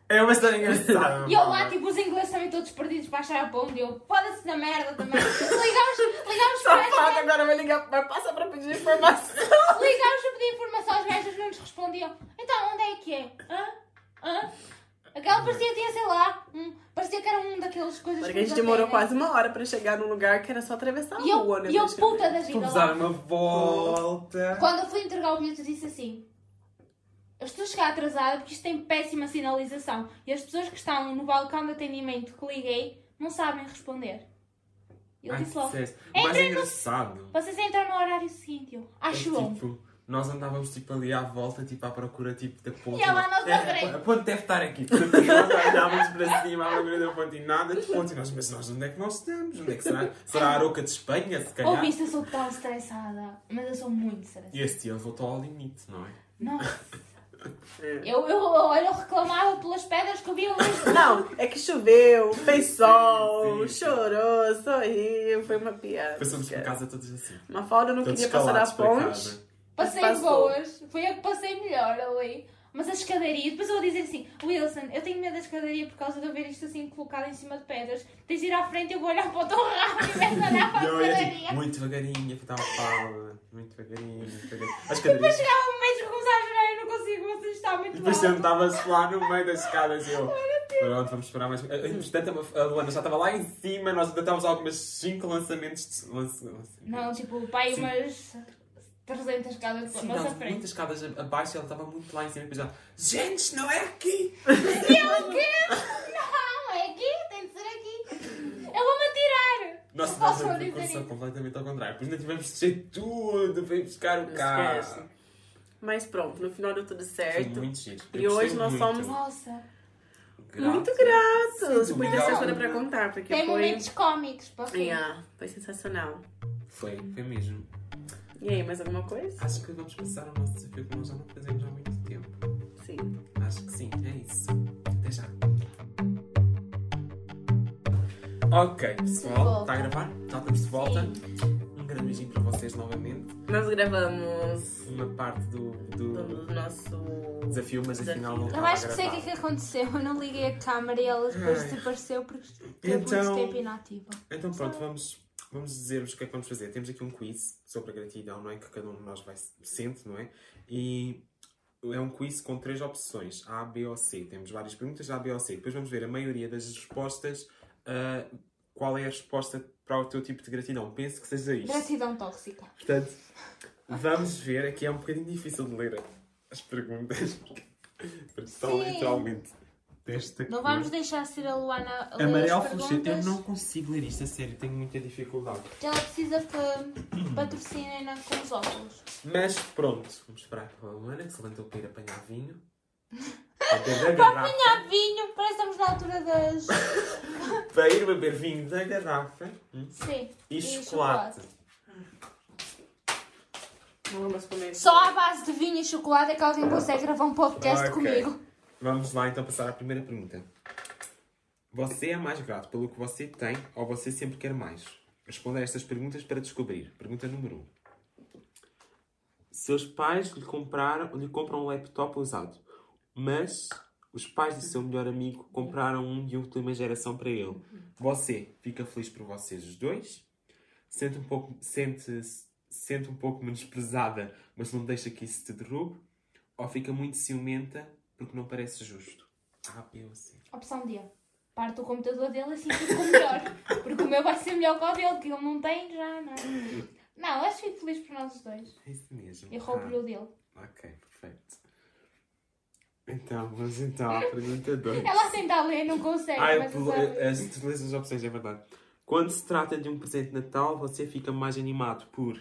É uma história engraçada. E eu lá, tipo, os ingleses também todos perdidos para achar a ponte. E eu, foda-se na merda também. Ligámos, ligámos para Safado, esta agora vai ligar, vai passar para pedir informação. Ligámos a pedir informação, os gajos não nos respondiam. Então, onde é que é? Hã? Hã? Aquela parecia que tinha, sei lá, um, parecia que era um daqueles coisas Porque a gente que demorou quase uma hora para chegar num lugar que era só atravessar a eu, rua, né? e eu puta da vida Vamos dar uma volta. Quando eu fui entregar o bilhete, eu disse assim: Eu estou a chegar atrasada porque isto tem péssima sinalização. E as pessoas que estão no balcão de atendimento que liguei não sabem responder. Eu disse logo: que sucesso. O mais Entra no- engraçado Vocês entram no horário seguinte. Eu, é acho bom. tipo, nós andávamos tipo ali à volta, tipo à procura tipo, da ponte. E ela não É. A ponte deve estar aqui. Portanto, nós olhávamos para cima à procura da ponte e nada de ponte. E nós, mas nós onde é que nós estamos? Onde é que será? Será a Aroca de Espanha, se calhar? Ouviste, eu sou tão estressada. Mas eu sou muito estressada. E esse dia levou-te ao limite, não é? Não. É. Eu, eu, olha, eu reclamava pelas pedras que eu via ali. Não, é que choveu, fez sol, Sim, sim. chorou, sorriu, foi uma piada. Passamos por casa todos assim. Uma falda não Todos queria passar a para ponte. Passei boas. Foi a que passei melhor ali. Mas a escadaria, depois eu vou dizer assim, Wilson, eu tenho medo da escadaria por causa de eu ver isto assim colocado em cima de pedras. Tens de ir à frente, eu vou olhar para o teu rabo e vais olhar para a ia escadaria. tipo, muito devagarinho, apertava a pala. Muito devagarinho, muito devagarinho. As Depois cadeiras. chegava um mês que começava a chorar e não consigo, vocês estão muito E depois alto. sentava-se lá no meio das escadas e eu. Pronto, vamos esperar mais. Entretanto, a Luana já estava lá em cima, nós ainda estávamos algumas 5 lançamentos de. Lance... Não, tipo, pai, Sim. umas 300 escadas Sim, nossa frente. muitas escadas abaixo e ela estava muito lá em cima e depois já. Gente, não é aqui! E eu o quê? Não, é aqui, tem de ser aqui. Eu vou-me atirar. Nós Não tivemos posso a dizer percussão completamente ao contrário. Depois ainda tivemos de descer tudo para ir buscar o carro. Esquece. Mas pronto, no final deu tudo Foi certo. muito giro. E hoje nós muito. somos Nossa, Muito Grato. gratos. Sim, Muita coisa para contar, porque tem foi. momentos cómicos para rir. Yeah, foi sensacional. Foi, foi mesmo. E aí, mais alguma coisa? Acho que vamos passar ao nosso desafio que nós já não fazemos há muito tempo. Sim. Acho que sim, é isso. Ok, pessoal, está a gravar? Já estamos de volta. Um grande beijinho para vocês novamente. Nós gravamos Uma parte do, do do nosso. desafio, mas Desafio. afinal não Eu acho que sei o que é que aconteceu. Eu não liguei a câmera e ela depois desapareceu porque teve Então- muito tempo inativa. Então pronto, vamos, vamos dizer-vos o que é que vamos fazer. Temos aqui um quiz sobre a gratidão, não é? Que cada um de nós vai sente, não é? E é um quiz com três opções, A, B ou C. Temos várias perguntas, A, B ou C. Depois vamos ver a maioria das respostas, ah, qual é a resposta para o teu tipo de gratidão. Penso que seja isto. Gratidão tóxica. Portanto, vamos ver. Aqui é um bocadinho difícil de ler as perguntas. Porque estão literalmente desta Não cor. vamos deixar ser a Luana a ler Amarelo as fluorescente. Eu perguntas. não consigo ler isto, a sério. Tenho muita dificuldade. Ela precisa que patrocinem com os óculos. Mas pronto, vamos esperar pela Luana que se levantou para ir apanhar vinho. Para. Há vinho, parece que estamos na altura das. Para ir beber vinho da garrafa hum, Sim. e, chocolate. Vamos comer. Só à base de vinho e chocolate é que alguém consegue gravar um podcast Ok. comigo. Vamos lá então passar à primeira pergunta. Você é mais grato pelo que você tem ou você sempre quer mais? Responda a estas perguntas para descobrir. Pergunta número 1. Um. Seus pais lhe, compraram, lhe compram um laptop usado, mas os pais do seu melhor amigo compraram um de última geração para ele. Você fica feliz por vocês os dois? Sente um pouco, sente, sente um pouco menosprezada, mas não deixa que isso te derrube? Ou fica muito ciumenta porque não parece justo? A, B ou C? Opção D. Parte o computador dele assim fico melhor. Porque o meu vai ser melhor que o dele, que ele não tem já, não. Não, acho que fico feliz por nós os dois. É isso mesmo. E roubo-lhe o dele. Ah, ok, perfeito. Então, vamos então à pergunta 2. Ela tenta ler, não consegue, Ah, mas eu, as tu lês as opções, é verdade. Quando se trata de um presente de Natal, você fica mais animado por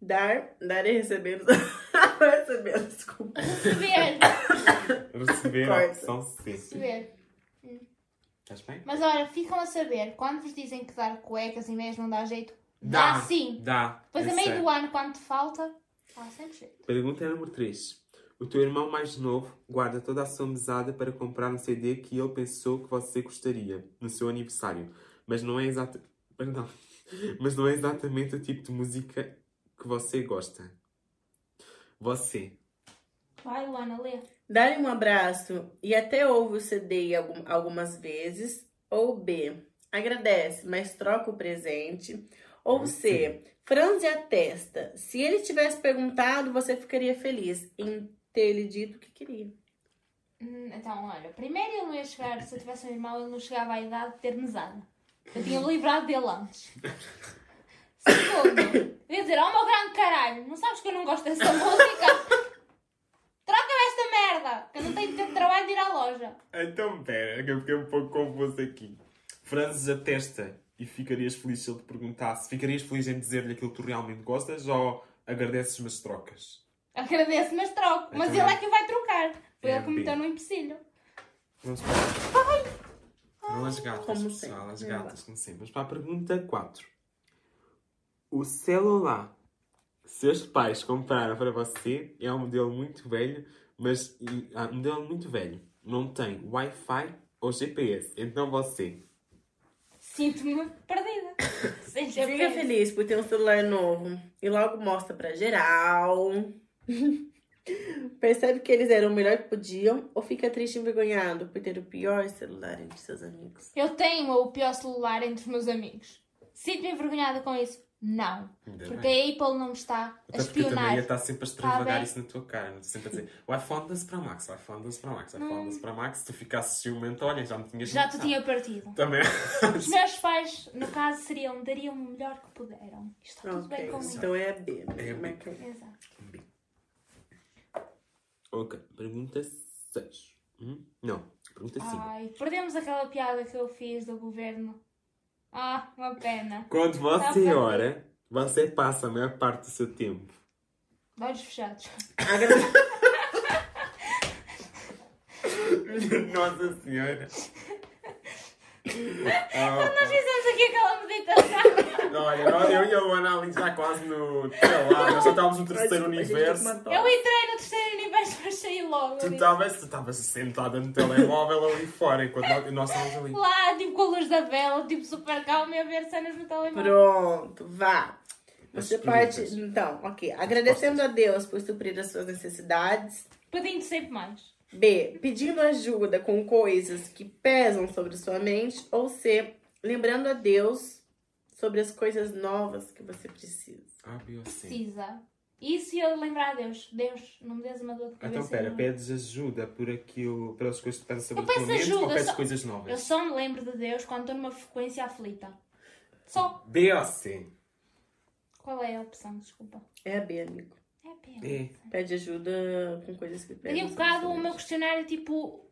Dar, dar e receber. receber, desculpa. Receber, receber a opção C. receber. Estás bem? Mas olha, ficam a saber, quando vos dizem que dar cuecas e meias não dá jeito, Dá. dá, sim. Dá. Depois eu a meio sei. do ano, quando te falta, dá sempre jeito. Pergunta número 3. O teu irmão mais novo guarda toda a sua mesada para comprar um CD que ele pensou que você gostaria no seu aniversário, mas não é exata... Perdão. Mas não é exatamente o tipo de música que você gosta. Você. Vai, Luana, lê. Dá-lhe um abraço e até ouve o CD algum- algumas vezes. Ou B. Agradece, mas troca o presente. Ou C. Franze a testa. Se ele tivesse perguntado, você ficaria feliz em ter lhe dito o que queria. Hum, Então, olha, primeiro ele não ia chegar, se eu tivesse um irmão, ele não chegava à idade de ter mesada. Eu tinha livrado dele antes. Segundo, eu ia dizer, oh meu grande caralho, não sabes que eu não gosto dessa música? Troca-me esta merda, que eu não tenho tempo de trabalho de ir à loja. Então, pera, que eu fiquei um pouco confuso aqui. Franzes a testa e ficarias feliz se ele te perguntasse. Ficarias feliz em dizer-lhe aquilo que tu realmente gostas ou agradeces, mas trocas? Agradeço, mas troco. Mas também. ele é que vai trocar. Foi É ele que me meteu no empecilho. Vamos para. Não as gatas, Como pessoal, sempre. as gatas, como sempre. Vamos para a pergunta 4. O celular que seus pais compraram para você é um modelo muito velho, mas ah, um modelo muito velho. Não tem Wi-Fi ou GPS. Então você. Sinto-me perdida. Sem Fica GPS. feliz por ter um celular novo e logo mostra pra geral. Percebe que eles eram o melhor que podiam ou fica triste e envergonhado por ter o pior celular entre seus amigos? Eu tenho o pior celular entre os meus amigos. Sinto-me envergonhada com isso? Não. Ainda Porque bem. a Apple não me está a Até porque também espionar. ia estar sempre a Tá extravagar bem. isso na tua cara. Não estou sempre a dizer o iPhone 12 Pro Max, o iPhone 12 Pro Max, o iPhone Não. 12 Pro Max. Se tu ficasses ciumento, olha, já me tinhas Já te tinha partido. Também. Os meus pais, no caso, seriam, dariam o melhor que puderam. Está tudo Ok, bem comigo. então é a B. É a Como é B. ok, pergunta 6. Não, pergunta 5. Ai, perdemos aquela piada que eu fiz do governo. Ah, uma pena. Quando você bem. ora, você passa a maior parte do seu tempo. De olhos fechados. Nossa Senhora. Nós fizemos aqui aquela meditação. Olha, eu e a Luana ali já quase no. Sei lá, nós já estávamos no terceiro universo. Eu entrei no terceiro universo, mas saí logo. Tu estavas tu estavas sentada no telemóvel ali fora, enquanto nós, estávamos ali. Lá, tipo com a luz da vela, tipo super calma e a ver cenas no telemóvel. Pronto, vá. Você parte. Então, ok. Agradecendo a Deus por suprir as suas necessidades. Pedindo sempre mais. B. Pedindo ajuda com coisas que pesam sobre sua mente. Ou C. Lembrando a Deus sobre as coisas novas que você precisa. Ah, B ou C. Precisa. E se eu lembrar a Deus? Deus, não me des uma dor de cabeça. Então, pera, não. pedes ajuda por aquilo, pelas coisas que Eu a tua peço mente ou ajuda, pedes só- coisas Eu novas? só me lembro de Deus quando estou numa frequência aflita. Só. B ou C? Qual é a opção? Desculpa. É a B, amigo. É pena. É. Pede ajuda com coisas que. Daqui a sobre bocado o meu questionário, tipo.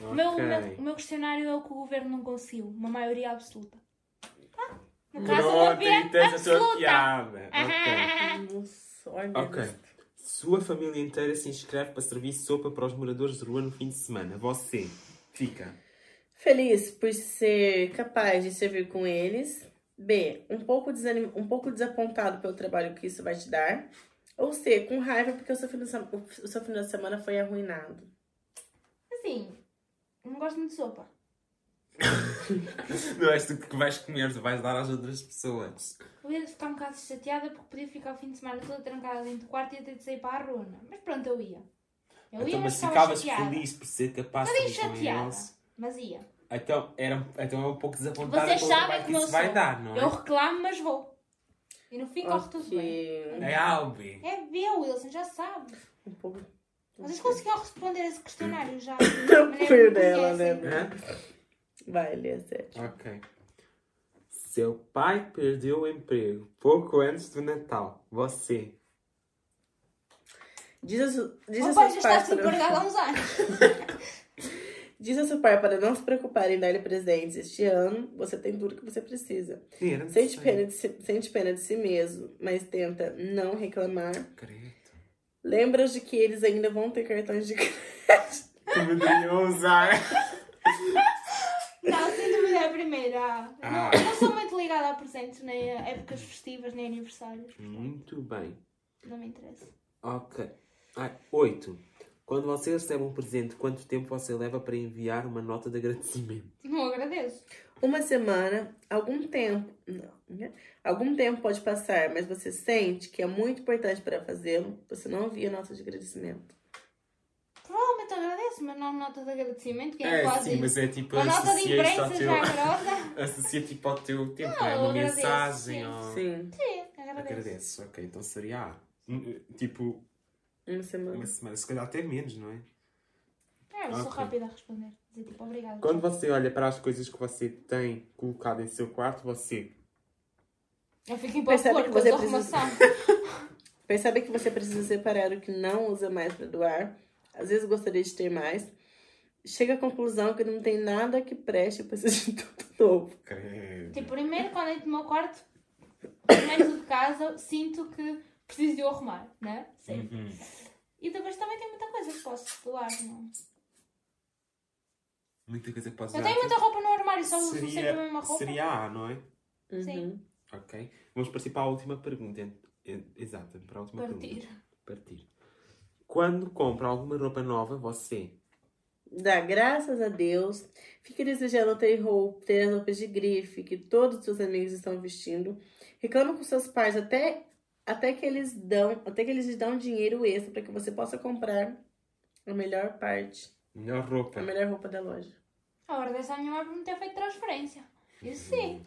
O, meu, o, meu, o meu questionário é o que o governo não conseguiu. Uma maioria absoluta. Ah, no caso, Pronto, uma aí tens a tua absoluta. piada. Ok. Ah, Nossa, olha. Ok. Sua família inteira se inscreve para servir sopa para os moradores de rua no fim de semana. Você fica. Feliz por ser capaz de servir com eles. B. Um pouco, desanim... um pouco desapontado pelo trabalho que isso vai te dar. Ou C. Com raiva porque o seu fim de, o seu fim de semana foi arruinado. Assim, não gosto muito de sopa. Não és tu que vais comer, tu vais dar às outras pessoas. Eu ia ficar um bocado chateada porque podia ficar o fim de semana todo trancada dentro do quarto e ia ter de sair para a não é? Mas pronto, eu ia. Eu ia, então, mas mas ficava ficavas chateada. feliz por ser capaz Mas de ia servir com eles. Mas ia. Então, era, então é um pouco desapontada Vocês sabem que como eu isso vai sou. dar, não é? Eu reclamo, mas vou. E no fim corre tudo bem. É Albi. É meu, Wilson, já sabe. Um pouco. Vocês conseguiram responder esse questionário já. Foi o dela, né? Hã? Vai, sete. Ok. Seu pai perdeu o emprego pouco antes do Natal. Você. Diz a, su... Diz a O pai seus já está pais desempregado para... há uns anos. Diz a seu pai para não se preocupar em dar-lhe presentes este ano. Você tem tudo que você precisa. Sente pena, de si... Sente pena de si mesmo, mas tenta não reclamar. Credo. Lembra de que eles ainda vão ter cartões de Poderiam usar. Não, sem dúvida é a primeira. Ah. Não, não sou muito ligada a presentes, nem a épocas festivas, nem aniversários. Muito bem. Não me interessa. Ok. Ai, oito. Quando você recebe um presente, quanto tempo você leva para enviar uma nota de agradecimento? Não agradeço. Uma semana, algum tempo. Não, né? Algum tempo pode passar, mas você sente que é muito importante para fazê-lo, você não envia nota de agradecimento. Provavelmente agradeço, mas não nota de agradecimento. Quem é, que faz sim, mas é tipo Uma nota de imprensa teu... já agrada? associa tipo ao teu tempo, Não, é? eu Uma agradeço, mensagem sim. ou... Sim, Sim, agradeço. Agradeço, ok, então seria A. Hum, Tipo, uma semana. uma semana, se calhar até menos, não é? É, eu sou Ok. rápida a responder. Dizer tipo, obrigada. Quando você olha para as coisas que você tem colocado em seu quarto, você Eu fico em Percebe que com você essa precisa- arrumação. Percebe que você precisa separar o que não usa mais para doar. Às vezes gostaria de ter mais. Chega à conclusão que não tem nada que preste e precisa de tudo novo. Credo. Tipo, primeiro, quando entro no meu quarto, primeiro de casa, sinto que preciso de arrumar, né? Sim. Uhum. E depois também tem muita coisa que posso doar, não? Muita coisa que podes Eu tenho muita roupa no armário, só uso sempre a seria, mesma roupa. seria A, não é? Sim. Uhum. Ok. Vamos partir para a última pergunta. Exato, para a última Partir. pergunta. Partir. Quando compra alguma roupa nova, você Dá graças a Deus. Fica desejando ter roupa, ter as roupas de grife que todos os seus amigos estão vestindo. Reclama com seus pais até, até que eles dão, até que eles lhe dão dinheiro extra para que você possa comprar a melhor parte, melhor roupa. a melhor roupa da loja. Agora dessa a minha mãe por me ter feito transferência. Isso sim.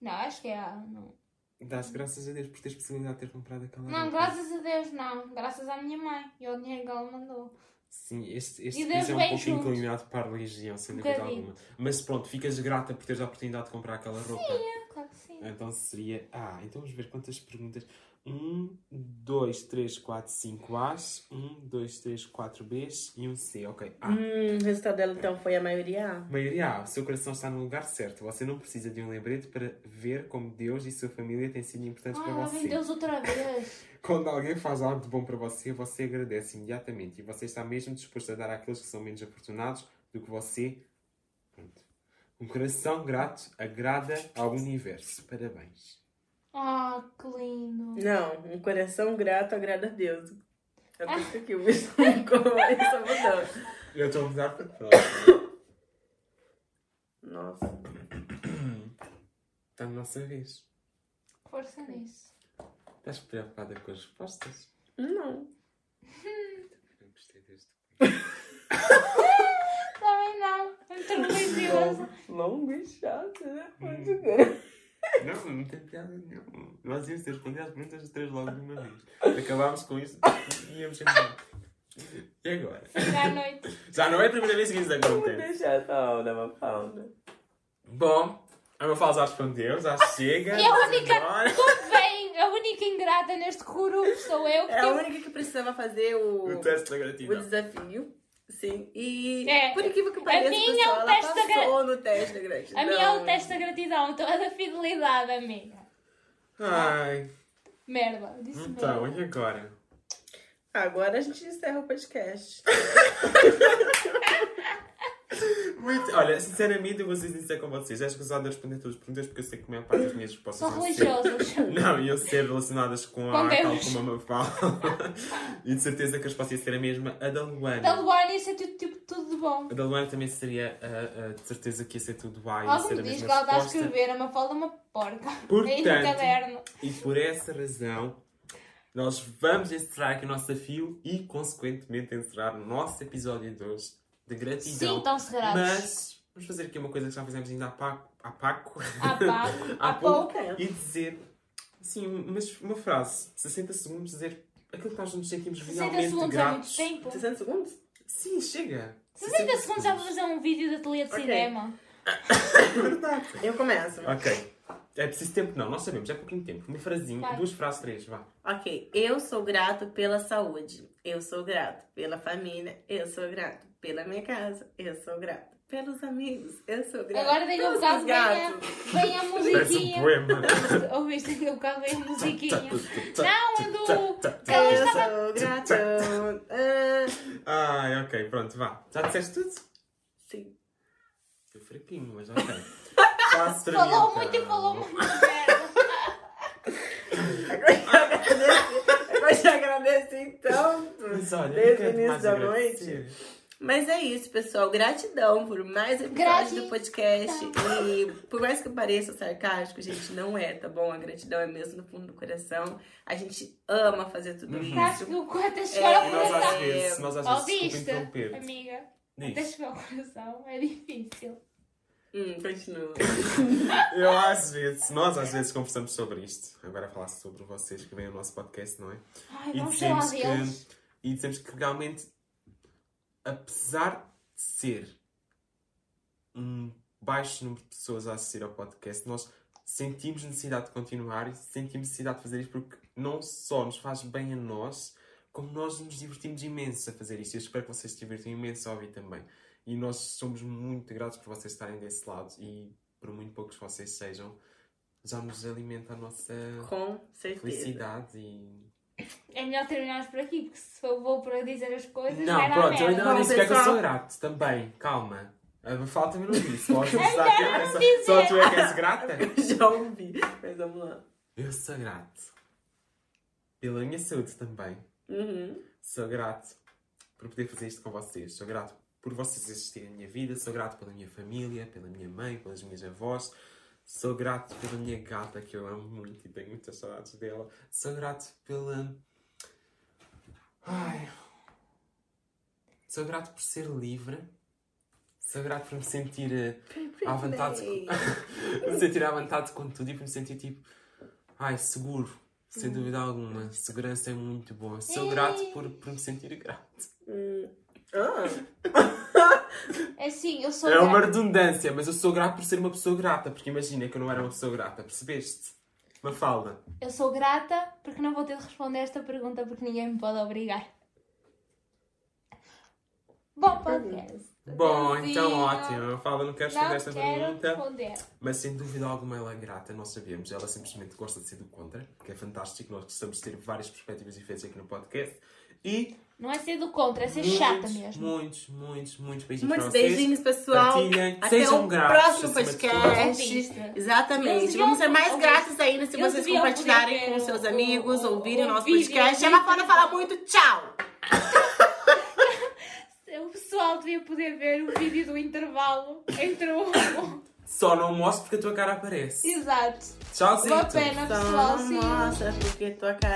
Não, acho que é a. Não, Dás graças a Deus por teres possibilidade de ter comprado aquela não roupa. graças a Deus, não. Graças à minha mãe e ao dinheiro que ela mandou. Sim, este, este E quiz é um vem pouco junto. inclinado para a religião, sem Um dúvida bocadinho. alguma. Mas pronto, ficas grata por teres a oportunidade de comprar aquela roupa. É, claro que sim. Então seria. Ah, então vamos ver quantas perguntas. 1, 2, 3, 4, 5 A's, 1, 2, 3, 4 B's e um C. Ok. A. Hum, o resultado dela então foi a maioria A. Maioria A, o seu coração está no lugar certo. Você não precisa de um lembrete para ver como Deus e sua família têm sido importantes para Ah, lá vem você. Deus outra vez. Quando alguém faz algo de bom para você, você agradece imediatamente e você está mesmo disposto a dar àqueles que são menos afortunados do que você. Pronto. Um coração grato agrada ao universo. Parabéns. Ah, que lindo. Não, um coração grato agrada a Deus. É por isso que o bicho ficou essa mudança. Eu estou a mudar para próximo. Nossa. Está na nossa vez. Força nisso. Estás preocupada com as respostas? Não. Eu gostei deste. Também não. É muito religiosa. Longo e chato, né? Pode Hum. Não, não tem piada nenhuma. Nós íamos ter respondido às perguntas das três logo de uma vez. Acabámos com isso e íamos embora. E agora? Chega à noite. Já não é a primeira vez que isso acontece. deixar essa onda, Mafalda. Bom, a Mafalda já respondeu, já chega. E a única- embora. Bem, a única ingrata neste grupo sou eu. Que É a tenho- única que precisava fazer o, O teste da o gratidão. desafio. Sim. E É, por incrível que a pareça, minha pessoal, é o ela teste da passou no teste da gratidão. A minha é o teste da gratidão, então é da fidelidade, amiga. Ai, Merda, disse então, e agora? Agora a gente encerra o podcast. Muito, olha, sinceramente, eu vou ser sincero com vocês. Já escusado de responder todas as perguntas porque eu sei que a maior parte das minhas respostas São ser- religiosas. Não, iam ser relacionadas com Com a tal como a Mafalda. e de certeza que a resposta ia ser a mesma. A da Luana. Da Luana ia ser tudo, tipo, tudo de bom. A da Luana também seria a, a- de certeza que ia ser tudo A ia Algo ser a me diz que ela está a escrever, a Mafalda é uma porca. Portanto, caderno. e por essa razão, nós vamos encerrar aqui o nosso desafio e, consequentemente, encerrar o nosso episódio de hoje de gratidão. Sim, estão segurados. Mas vamos fazer aqui uma coisa que já fizemos ainda há Paco. Há Paco. Há pouco. Há Há pouco. pouco. e dizer, assim, mas uma frase, 60 segundos, dizer aquilo que nós nos sentimos 60 realmente segundos é gratos. muito tempo. 60 segundos? Sim, chega. 60 segundos já para fazer um vídeo de ateliê de Ok. cinema. Verdade. Eu começo. Ok. É preciso tempo? Não, nós sabemos, é pouquinho tempo. Uma frasinha, Vai. duas frases, três, vá. Ok. Eu sou grato pela saúde. Eu sou grato pela família. Eu sou grato pela minha casa. Eu sou grato pelos amigos. Eu sou grato Agora a pelos bocado vem a, vem a um musiquinha. Ouviste daqui a bocado vem a musiquinha. Não, Ela Eu estava- sou grato. Ah, Ai, ok, pronto, vá. Já disseste tudo? sim. Estou fraquinho, mas ok. Falou muito e falou muito. Agora te agradeci tanto. Olha, Desde o início da agradecer. Mas é isso, pessoal. Gratidão por mais episódios Gratidão. do podcast. E por mais que pareça sarcástico, gente, não é, tá bom? A gratidão é mesmo no fundo do coração. A gente ama fazer tudo Uhum. Acho isso. que o corpo até É, nós às vezes, nós às vezes, amiga? Até Diz. chegou ao coração. É difícil. Hum, continua. Eu às vezes, nós às vezes conversamos sobre isto. Agora falar sobre vocês que vêm ao nosso podcast, não é? Ai, E dizemos deles. que, e dizemos que realmente, apesar de ser um baixo número de pessoas a assistir ao podcast, nós sentimos necessidade de continuar e sentimos necessidade de fazer isto porque não só nos faz bem a nós, como nós nos divertimos imenso a fazer isto. Eu espero que vocês se divirtam imenso a ouvir também. E nós somos muito gratos por vocês estarem desse lado e por muito poucos vocês sejam, já nos alimenta a nossa felicidade e É melhor terminarmos por aqui, porque se for vou para dizer as coisas, Não, pronto, eu ainda não disse que é que eu sou grato também. Calma. A falta me não disse. Usar que é só, só tu é que és grata? Já ouvi. Mas vamos lá. Eu sou grato. Pela minha saúde também. Uhum. Sou grato por poder fazer isto com vocês. Sou grato por vocês existirem na minha vida. Sou grato pela minha família, pela minha mãe, pelas minhas avós. Sou grato pela minha gata, que eu amo muito e tenho muitas saudades dela. Sou grato pela. Ai. Sou grato por ser livre. Sou grato por me sentir eh, à vontade. por me sentir à vontade com tudo e por me sentir tipo. Ai, seguro. Sem dúvida alguma. Segurança é muito boa. Sou grato por, por me sentir grato. Ah. É assim, eu sou É uma grata. redundância, mas eu sou grato por ser uma pessoa grata. Porque imagina que eu não era uma pessoa grata. Percebeste? Uma falda. Eu sou grata porque não vou ter de responder esta pergunta porque ninguém me pode obrigar. Bom podcast. Bom, então ótimo. A falda não quer responder Não esta quero pergunta. responder. Mas sem dúvida alguma ela é grata, nós sabemos. Ela simplesmente gosta de ser do contra, que é fantástico. Nós gostamos de ter várias perspectivas diferentes aqui no podcast. E Não é ser do contra, é ser muitos, chata mesmo. muitos, muitos, muitos beijinhos Muitos para beijinhos, pessoal. Partilhem, Até sejam o gratos, próximo podcast. Exatamente. Vamos ser mais gratos ainda se Eles vocês deviam compartilharem poder com seus amigos, o- ouvirem o nosso vídeo podcast. fora intervalo. falar muito. Tchau! O pessoal devia poder ver o vídeo do intervalo entre o. Só não mostro porque a tua cara aparece. Exato. Tchauzinho. Uma pena, Só pessoal. não sim. mostra porque tua cara